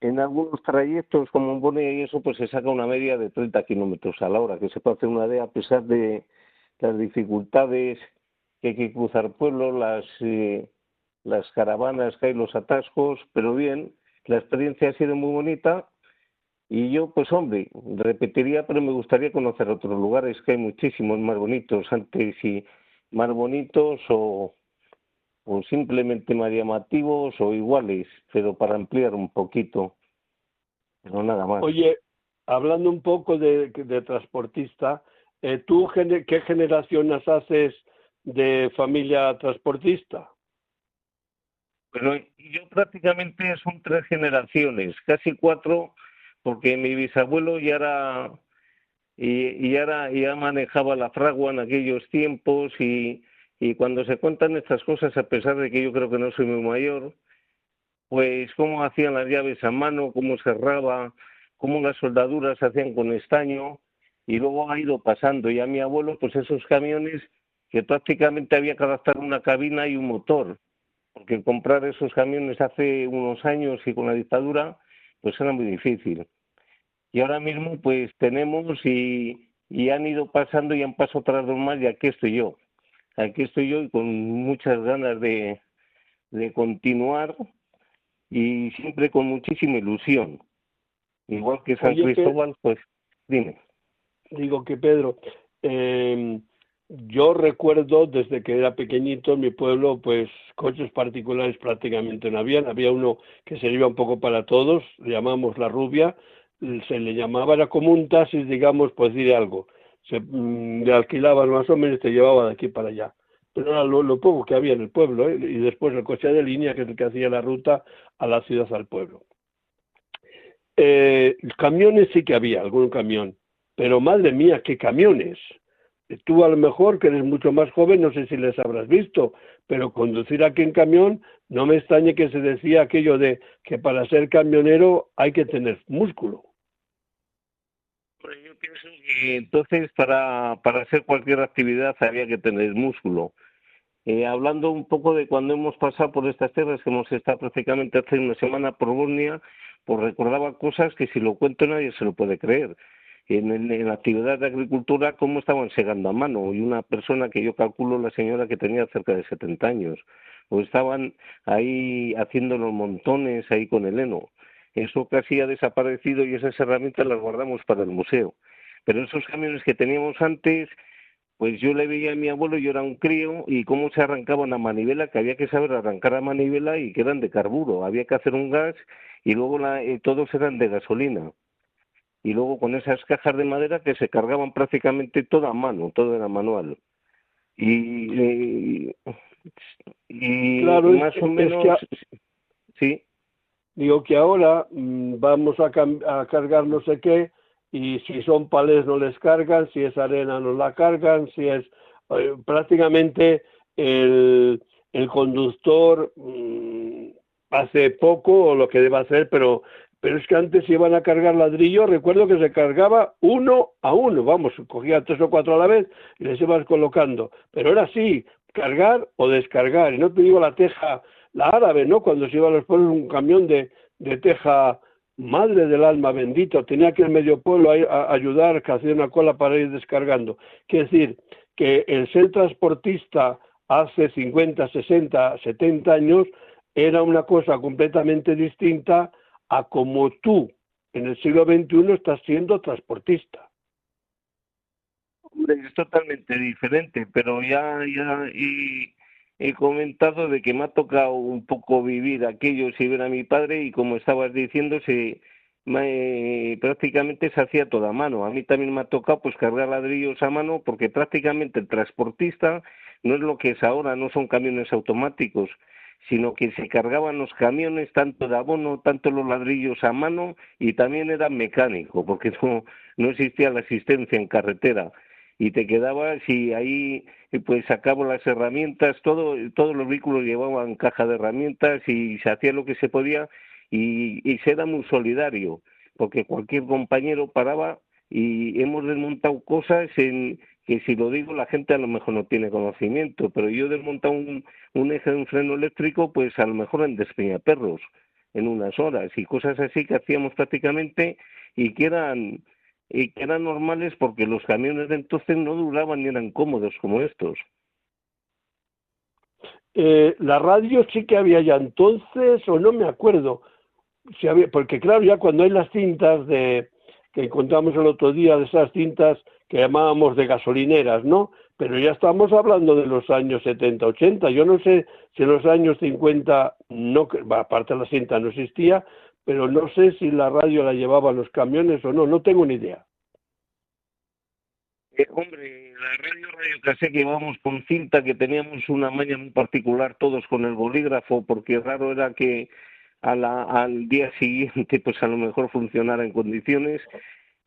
en algunos trayectos como un Bone y eso pues se saca una media de 30 kilómetros a la hora, que se puede hacer una idea a pesar de las dificultades que hay que cruzar pueblos, las, eh, las caravanas que hay, los atascos, pero bien, la experiencia ha sido muy bonita y yo, pues hombre, repetiría, pero me gustaría conocer otros lugares que hay muchísimos más bonitos antes y más bonitos o, o simplemente más llamativos o iguales, pero para ampliar un poquito, pero nada más. Oye, hablando un poco de, de transportista, eh, ¿tú qué generaciones haces de familia transportista? Pero yo prácticamente son tres generaciones, casi cuatro, porque mi bisabuelo ya era y, ahora ya manejaba la fragua en aquellos tiempos y, y cuando se cuentan estas cosas, a pesar de que yo creo que no soy muy mayor, pues cómo hacían las llaves a mano, cómo cerraba, cómo las soldaduras se hacían con estaño y luego ha ido pasando. Y a mi abuelo, pues esos camiones que prácticamente había que adaptar una cabina y un motor porque comprar esos camiones hace unos años y con la dictadura, pues era muy difícil. Y ahora mismo, pues tenemos y, y han ido pasando y han pasado otras dos más y aquí estoy yo. Aquí estoy yo y con muchas ganas de, de continuar y siempre con muchísima ilusión. Igual que San Cristóbal, pues dime. Digo que Pedro, eh, yo recuerdo desde que era pequeñito en mi pueblo, pues coches particulares prácticamente no habían. Había uno que se iba un poco para todos, le llamamos la rubia, se le llamaba, era como un taxi, digamos, pues decir algo. Se mm, le alquilaban más o menos y te llevaba de aquí para allá. Pero era lo, poco que había en el pueblo, ¿eh? y después el coche de línea, que es el que hacía la ruta a la ciudad, al pueblo. Eh, camiones sí que había, algún camión, pero madre mía, qué camiones tú a lo mejor, que eres mucho más joven, no sé si les habrás visto, pero conducir aquí en camión, no me extrañe que se decía aquello de que para ser camionero hay que tener músculo. Yo pienso que entonces para, para hacer cualquier actividad había que tener músculo. Eh, hablando un poco de cuando hemos pasado por estas tierras, que hemos estado prácticamente hace una semana por Bosnia, pues recordaba cosas que si lo cuento nadie se lo puede creer. En, la actividad de agricultura cómo estaban segando a mano y una persona que yo calculo la señora que tenía cerca de 70 años. O estaban ahí haciendo los montones ahí con el heno eso casi ha desaparecido y esas herramientas las guardamos para el museo. Pero esos camiones que teníamos antes, pues yo le veía a mi abuelo, yo era un crío, y cómo se arrancaba una manivela, que había que saber arrancar la manivela y que eran de carburo, había que hacer un gas y luego la, eh, todos eran de gasolina. Y luego con esas cajas de madera que se cargaban prácticamente toda a mano, todo era manual. Y, y, más o menos... sí. Digo que ahora mm, vamos a, a cargar no sé qué, y si son palés no les cargan, si es arena no la cargan, si es eh, prácticamente el, el conductor mm, hace poco o lo que debe hacer, pero pero es que antes iban a cargar ladrillo, recuerdo que se cargaba uno a uno, vamos, cogía tres o cuatro a la vez y les ibas colocando, pero era así, cargar o descargar, y no te digo la teja, la árabe, ¿no? Cuando se iba a los pueblos un camión de, de teja madre del alma bendito, tenía que el medio pueblo a, ayudar, que hacía una cola para ir descargando. Quiere decir que el ser transportista hace 50, 60, 70 años era una cosa completamente distinta a como tú en el siglo XXI estás siendo transportista. Hombre, es totalmente diferente, pero ya, ya, y he comentado de que me ha tocado un poco vivir aquello si ver a mi padre y como estabas diciendo se prácticamente se hacía toda mano. A mí también me ha tocado pues cargar ladrillos a mano porque prácticamente el transportista no es lo que es ahora, no son camiones automáticos, sino que se cargaban los camiones tanto de abono, tanto los ladrillos a mano y también era mecánico porque no, no existía la asistencia en carretera y te quedabas y ahí pues sacaba las herramientas, todo, todos los vehículos llevaban caja de herramientas y se hacía lo que se podía y, y se era muy solidario, porque cualquier compañero paraba y hemos desmontado cosas en que si lo digo la gente a lo mejor no tiene conocimiento, pero yo he desmontado un, un eje de un freno eléctrico pues a lo mejor en Despeñaperros en unas horas y cosas así que hacíamos prácticamente y que eran y que eran normales porque los camiones de entonces no duraban ni eran cómodos como estos. Eh, la radio sí que había ya entonces, o no me acuerdo, si había, porque claro, ya cuando hay las cintas de que encontramos el otro día, de esas cintas que llamábamos de gasolineras, ¿no? Pero ya estamos hablando de los años 70, 80. Yo no sé si en los años 50, no, aparte la cinta no existía, pero no sé si la radio la llevaba los camiones o no, no tengo ni idea. Eh, hombre, la radio Radio Casé que íbamos con cinta, que teníamos una maña muy particular todos con el bolígrafo, porque raro era que a la, al día siguiente [laughs] pues a lo mejor funcionara en condiciones,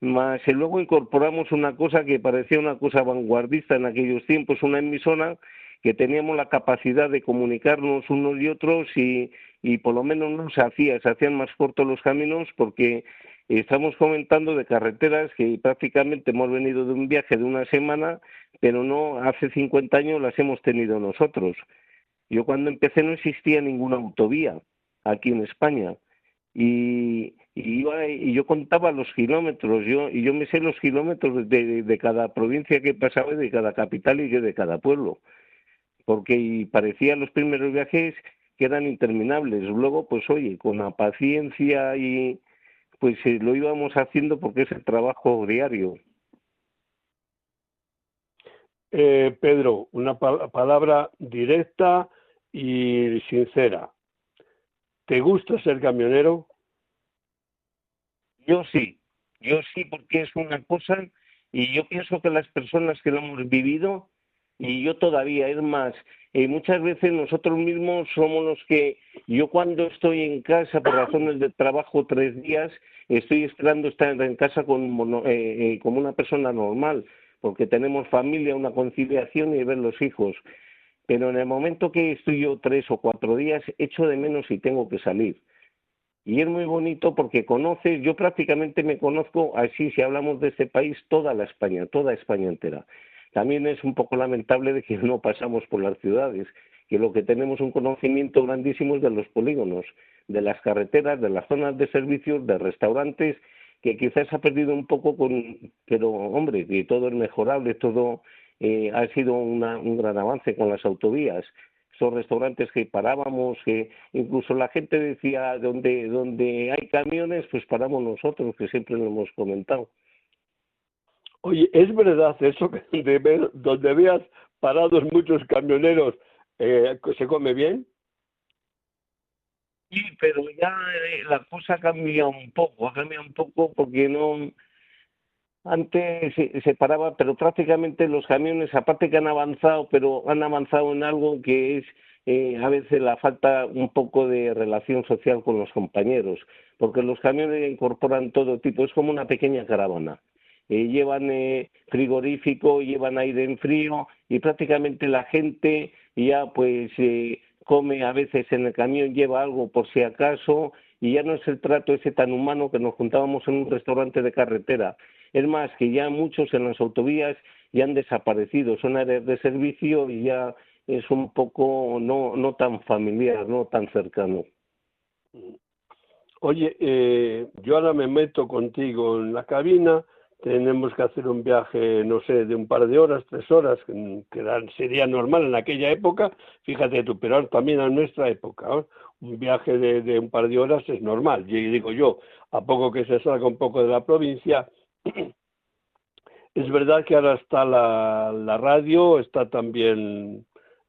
más y luego incorporamos una cosa que parecía una cosa vanguardista en aquellos tiempos, una emisora que teníamos la capacidad de comunicarnos unos y otros y, y por lo menos no se hacía, se hacían más cortos los caminos porque estamos comentando de carreteras que prácticamente hemos venido de un viaje de una semana, pero no hace 50 años las hemos tenido nosotros. Yo cuando empecé no existía ninguna autovía aquí en España y, y, y yo contaba los kilómetros, yo, y yo me sé los kilómetros de, de cada provincia que pasaba, de cada capital y de cada pueblo porque parecían los primeros viajes que eran interminables. Luego, pues oye, con la paciencia y pues eh, lo íbamos haciendo porque es el trabajo diario. Eh, Pedro, una palabra directa y sincera. ¿Te gusta ser camionero? Yo sí, yo sí, porque es una cosa y yo pienso que las personas que lo hemos vivido y yo todavía, es más, eh, muchas veces nosotros mismos somos los que, yo cuando estoy en casa por razones de trabajo tres días, estoy esperando estar en casa como, eh, eh, como una persona normal, porque tenemos familia, una conciliación y ver los hijos. Pero en el momento que estoy yo tres o cuatro días, echo de menos y tengo que salir. Y es muy bonito porque conoces, yo prácticamente me conozco así, si hablamos de este país, toda la España, toda España entera. También es un poco lamentable de que [laughs] no pasamos por las ciudades, que lo que tenemos un conocimiento grandísimo es de los polígonos, de las carreteras, de las zonas de servicios, de restaurantes, que quizás ha perdido un poco con, pero hombre, que todo es mejorable, todo eh, ha sido un gran avance con las autovías, esos restaurantes que parábamos, que incluso la gente decía donde donde hay camiones, pues paramos nosotros, que siempre lo hemos comentado. Oye, ¿es verdad eso que [laughs] donde, veas parados muchos camioneros eh, se come bien? Sí, pero ya eh, la cosa cambia un poco, ha cambiado un poco porque no antes se, paraba, pero prácticamente los camiones, aparte que han avanzado, pero han avanzado en algo que es eh, a veces la falta un poco de relación social con los compañeros, porque los camiones incorporan todo tipo, es como una pequeña caravana. Eh, llevan eh, frigorífico, llevan aire en frío y prácticamente la gente ya pues eh, come a veces en el camión, lleva algo por si acaso y ya no es el trato ese tan humano que nos juntábamos en un restaurante de carretera. Es más, que ya muchos en las autovías ya han desaparecido, son áreas de servicio y ya es un poco no, no tan familiar, no tan cercano. Oye, eh, yo ahora me meto contigo en la cabina tenemos que hacer un viaje, no sé, de un par de horas, tres horas, que sería normal en aquella época, fíjate tú, pero también en nuestra época, un viaje de, un par de horas es normal, y digo yo, a poco que se salga un poco de la provincia, es verdad que ahora está la, la radio, está también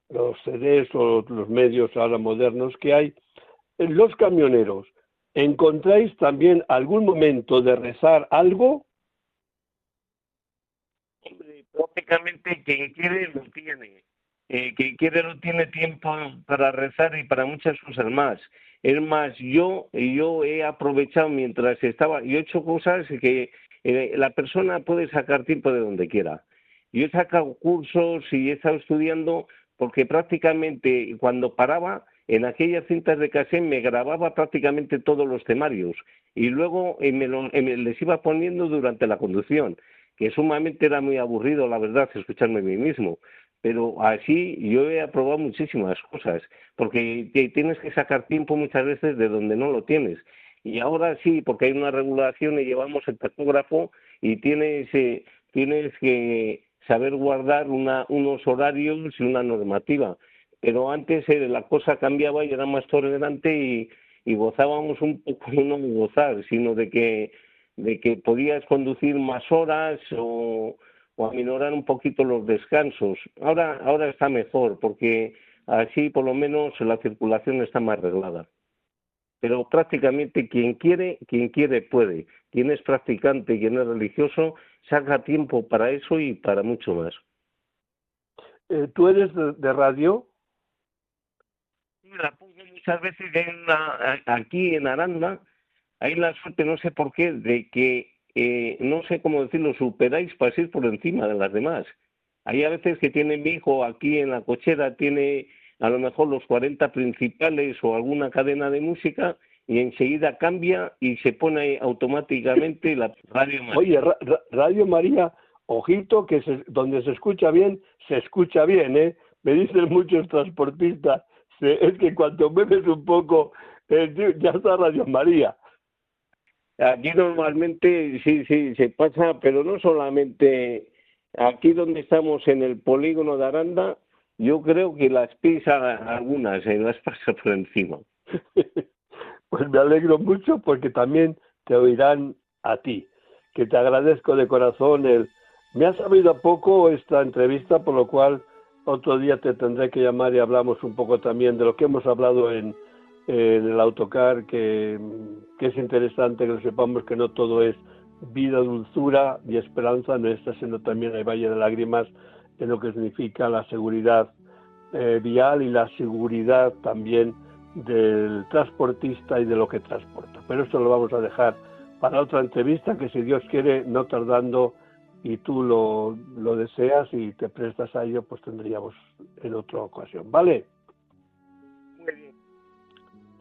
los CDs o los medios ahora modernos que hay, los camioneros, ¿encontráis también algún momento de rezar algo? Prácticamente quien quiere lo tiene. Eh, quien quiere no tiene tiempo para rezar y para muchas cosas más. Es más, yo, yo he aprovechado mientras estaba, yo he hecho cosas que eh, la persona puede sacar tiempo de donde quiera. Yo he sacado cursos y he estado estudiando porque prácticamente cuando paraba en aquellas cintas de cassette me grababa prácticamente todos los temarios y luego eh, me, me les iba poniendo durante la conducción que sumamente era muy aburrido, la verdad, escucharme a mí mismo. Pero así yo he aprobado muchísimas cosas, porque tienes que sacar tiempo muchas veces de donde no lo tienes. Y ahora sí, porque hay una regulación y llevamos el tacógrafo y tienes, eh, tienes que saber guardar una, unos horarios y una normativa. Pero antes eh, la cosa cambiaba y era más tolerante y, y gozábamos un poco, [laughs] no gozar, sino de que de que podías conducir más horas o, o aminorar un poquito los descansos. Ahora, ahora está mejor porque así por lo menos la circulación está más arreglada. Pero prácticamente quien quiere, quien quiere puede. Quien es practicante, quien es religioso, saca tiempo para eso y para mucho más. Eh, ¿Tú eres de, radio? La pongo muchas veces aquí en Aranda, hay la suerte, no sé por qué, de que, eh, no sé cómo decirlo, superáis para ir por encima de las demás. Hay a veces que tiene mi hijo aquí en la cochera, tiene a lo mejor los 40 principales o alguna cadena de música y enseguida cambia y se pone automáticamente la [laughs] Radio María. Oye, Radio María, ojito, que donde se escucha bien, se escucha bien, ¿eh? Me dicen muchos transportistas, es que cuando bebes un poco, eh, ya está Radio María. Aquí normalmente sí, sí, se pasa, pero no solamente aquí donde estamos en el polígono de Aranda, yo creo que las pisa algunas, y las pasa por encima. [laughs] pues me alegro mucho porque también te oirán a ti, que te agradezco de corazón el... Me ha sabido poco esta entrevista, por lo cual otro día te tendré que llamar y hablamos un poco también de lo que hemos hablado en el autocar, que, es interesante que lo sepamos que no todo es vida, dulzura y esperanza nuestra, sino también hay valle de lágrimas en lo que significa la seguridad eh, vial y la seguridad también del transportista y de lo que transporta. Pero esto lo vamos a dejar para otra entrevista que si Dios quiere, no tardando y tú lo, lo deseas y te prestas a ello, pues tendríamos en otra ocasión. ¿Vale?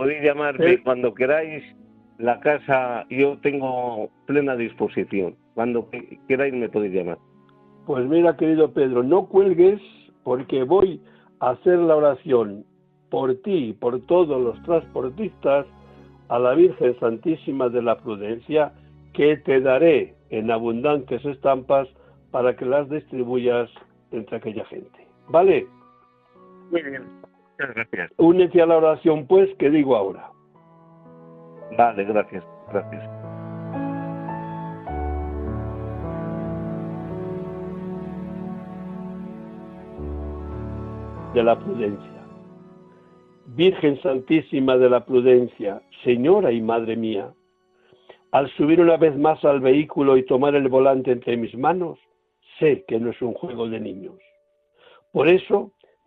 Podéis llamarme cuando queráis. La casa yo tengo plena disposición. Cuando queráis me podéis llamar. Pues mira, querido Pedro, no cuelgues porque voy a hacer la oración por ti y por todos los transportistas a la Virgen Santísima de la Prudencia, que te daré en abundantes estampas para que las distribuyas entre aquella gente. ¿Vale? Muy bien. Muchas gracias. Únete a la oración, pues, que digo ahora. Vale, gracias, gracias. De la prudencia. Virgen Santísima de la Prudencia, Señora y Madre mía, al subir una vez más al vehículo y tomar el volante entre mis manos, sé que no es un juego de niños. Por eso,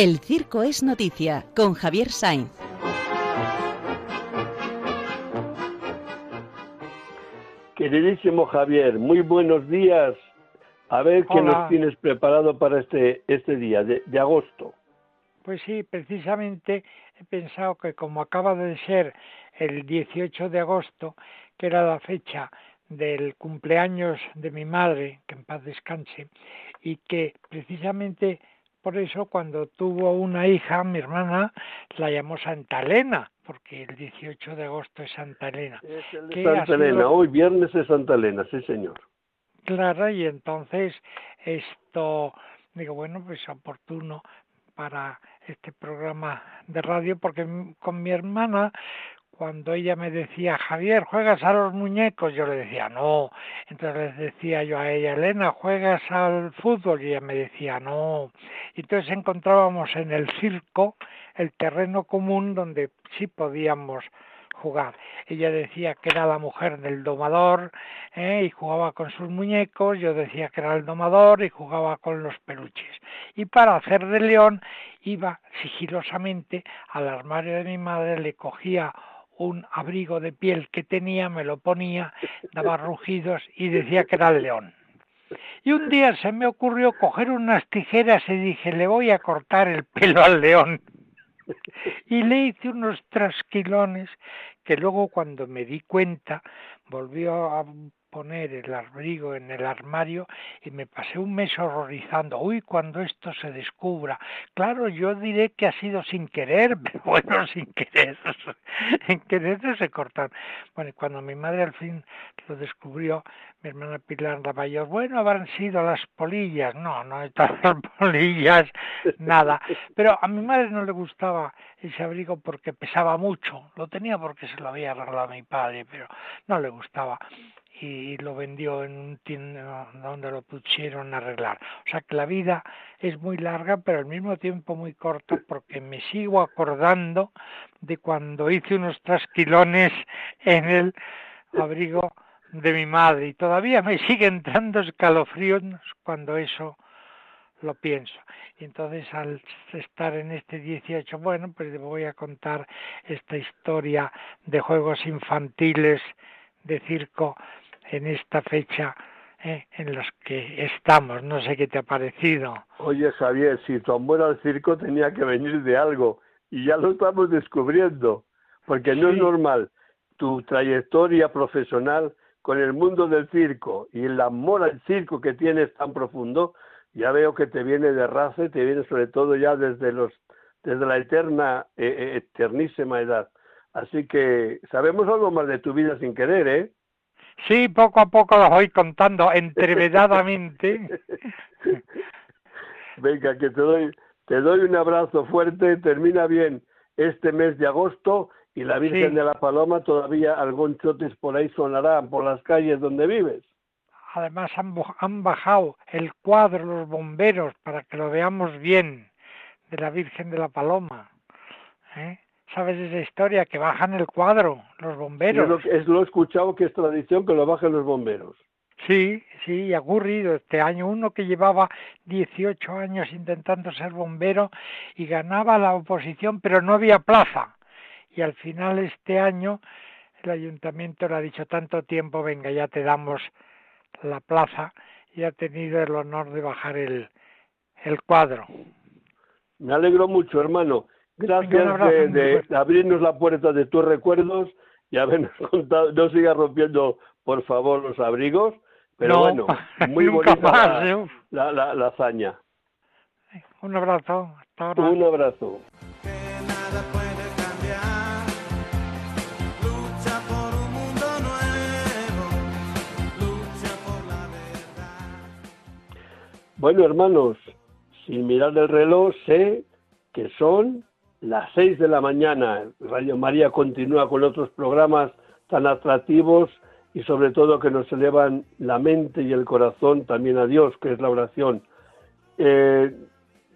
El Circo es Noticia con Javier Sainz. Queridísimo Javier, muy buenos días. A ver qué nos tienes preparado para este, este día de, de agosto. Pues sí, precisamente he pensado que como acaba de ser el 18 de agosto, que era la fecha del cumpleaños de mi madre, que en paz descanse, y que precisamente por eso cuando tuvo una hija, mi hermana, la llamó Santa Elena, porque el 18 de agosto es Santa Elena. Es el Santa Elena, hoy viernes es Santa Elena, sí señor. Claro, y entonces esto, digo, bueno, pues oportuno para este programa de radio, porque con mi hermana cuando ella me decía, Javier, ¿juegas a los muñecos? Yo le decía, no. Entonces le decía yo a ella, Elena, ¿juegas al fútbol? Y ella me decía, no. Entonces encontrábamos en el circo el terreno común donde sí podíamos jugar. Ella decía que era la mujer del domador ¿eh? y jugaba con sus muñecos, yo decía que era el domador y jugaba con los peluches. Y para hacer de león iba sigilosamente al armario de mi madre, le cogía un abrigo de piel que tenía, me lo ponía, [laughs] daba rugidos y decía que era el león. Y un día se me ocurrió coger unas tijeras y dije, le voy a cortar el pelo al león. Y le hice unos trasquilones que luego cuando me di cuenta volvió a poner el abrigo en el armario y me pasé un mes horrorizando. Uy, cuando esto se descubra. Claro, yo diré que ha sido sin querer, [laughs] pero bueno, sin querer. [laughs] en querer se cortan. Bueno, y cuando mi madre al fin lo descubrió, mi hermana Pilar la mayor, bueno, habrán sido las polillas. No, no están las [laughs] polillas, nada. Pero a mi madre no le gustaba ese abrigo porque pesaba mucho. Lo tenía porque se lo había arreglado mi padre, pero no le gustaba y lo vendió en un tienda donde lo pusieron a arreglar. O sea que la vida es muy larga, pero al mismo tiempo muy corta, porque me sigo acordando de cuando hice unos trasquilones en el abrigo de mi madre y todavía me sigue entrando escalofríos cuando eso lo pienso. Y entonces al estar en este 18, bueno, pues voy a contar esta historia de juegos infantiles de circo en esta fecha eh, en los que estamos. No sé qué te ha parecido. Oye, Javier, si tu amor al circo tenía que venir de algo y ya lo estamos descubriendo, porque no es normal tu trayectoria profesional con el mundo del circo y el amor al circo que tienes tan profundo, ya veo que te viene de raza y te viene sobre todo ya desde los desde la eterna eh, eh, eternísima edad. Así que sabemos algo más de tu vida sin querer, ¿eh? Sí, poco a poco los voy contando [laughs] entrevedadamente. Venga, que te doy, te doy un abrazo fuerte, termina bien este mes de agosto y la Virgen de la Paloma todavía algún chotes por ahí sonará por las calles donde vives. además han, bajado el cuadro los bomberos para que lo veamos bien de la Virgen de la Paloma. ¿eh? ¿Sabes esa historia? Que bajan el cuadro los bomberos. Es lo, he escuchado que es tradición que lo bajen los bomberos. Sí, sí, ha ocurrido este año. Uno que llevaba 18 años intentando ser bombero y ganaba la oposición, pero no había plaza. Y al final este año el ayuntamiento le ha dicho tanto tiempo, venga, ya te damos la plaza y ha tenido el honor de bajar el, el cuadro. Me alegro mucho, hermano. Gracias de, abrirnos la puerta de tus recuerdos y habernos [laughs] contado. No sigas rompiendo, por favor, los abrigos, pero bueno, [laughs] muy bonita la, la, la, hazaña. Un abrazo. Un abrazo. Bueno, hermanos, sin mirar el reloj, sé que son las seis de la mañana. Radio María continúa con otros programas tan atractivos y sobre todo que nos elevan la mente y el corazón también a Dios, que es la oración. Eh,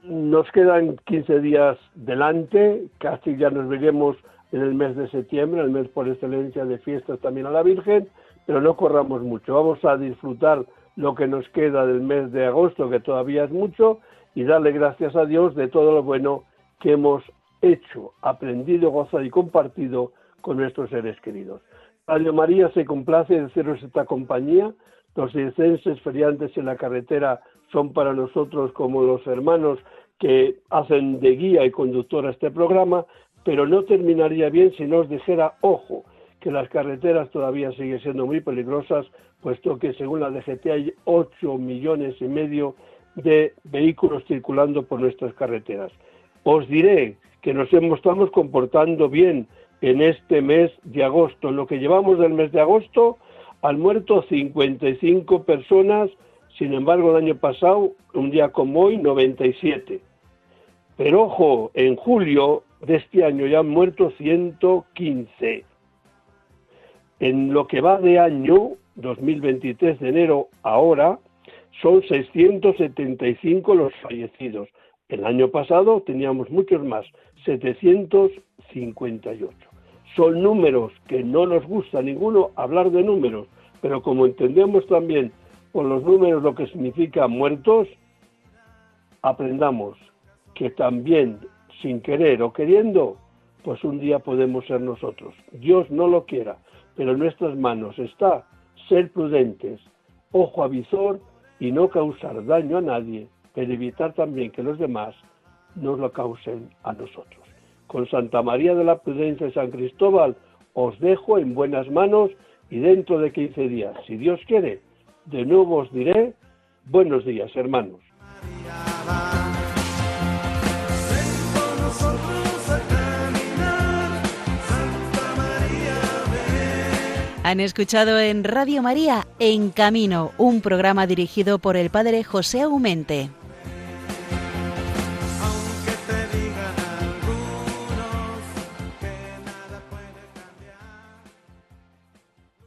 nos quedan 15 días delante, casi ya nos veremos en el mes de septiembre, el mes por excelencia de fiestas también a la Virgen, pero no corramos mucho, vamos a disfrutar lo que nos queda del mes de agosto, que todavía es mucho, y darle gracias a Dios de todo lo bueno que hemos hecho, aprendido, gozado y compartido con nuestros seres queridos. Radio María se complace de haceros esta compañía. Los circenses feriantes en la carretera son para nosotros como los hermanos que hacen de guía y conductor a este programa, pero no terminaría bien si nos dijera, ojo, que las carreteras todavía siguen siendo muy peligrosas, puesto que según la DGT hay 8 millones y medio de vehículos circulando por nuestras carreteras. Os diré que nos estamos comportando bien en este mes de agosto. En lo que llevamos del mes de agosto han muerto 55 personas, sin embargo el año pasado, un día como hoy, 97. Pero ojo, en julio de este año ya han muerto 115. En lo que va de año, 2023 de enero ahora, son 675 los fallecidos. El año pasado teníamos muchos más, 758. Son números que no nos gusta ninguno hablar de números, pero como entendemos también por los números lo que significa muertos, aprendamos que también sin querer o queriendo, pues un día podemos ser nosotros. Dios no lo quiera, pero en nuestras manos está ser prudentes, ojo a visor y no causar daño a nadie, pero evitar también que los demás nos lo causen a nosotros. Con Santa María de la Prudencia y San Cristóbal os dejo en buenas manos y dentro de 15 días, si Dios quiere, de nuevo os diré buenos días, hermanos. Han escuchado en Radio María En Camino, un programa dirigido por el padre José Aumente.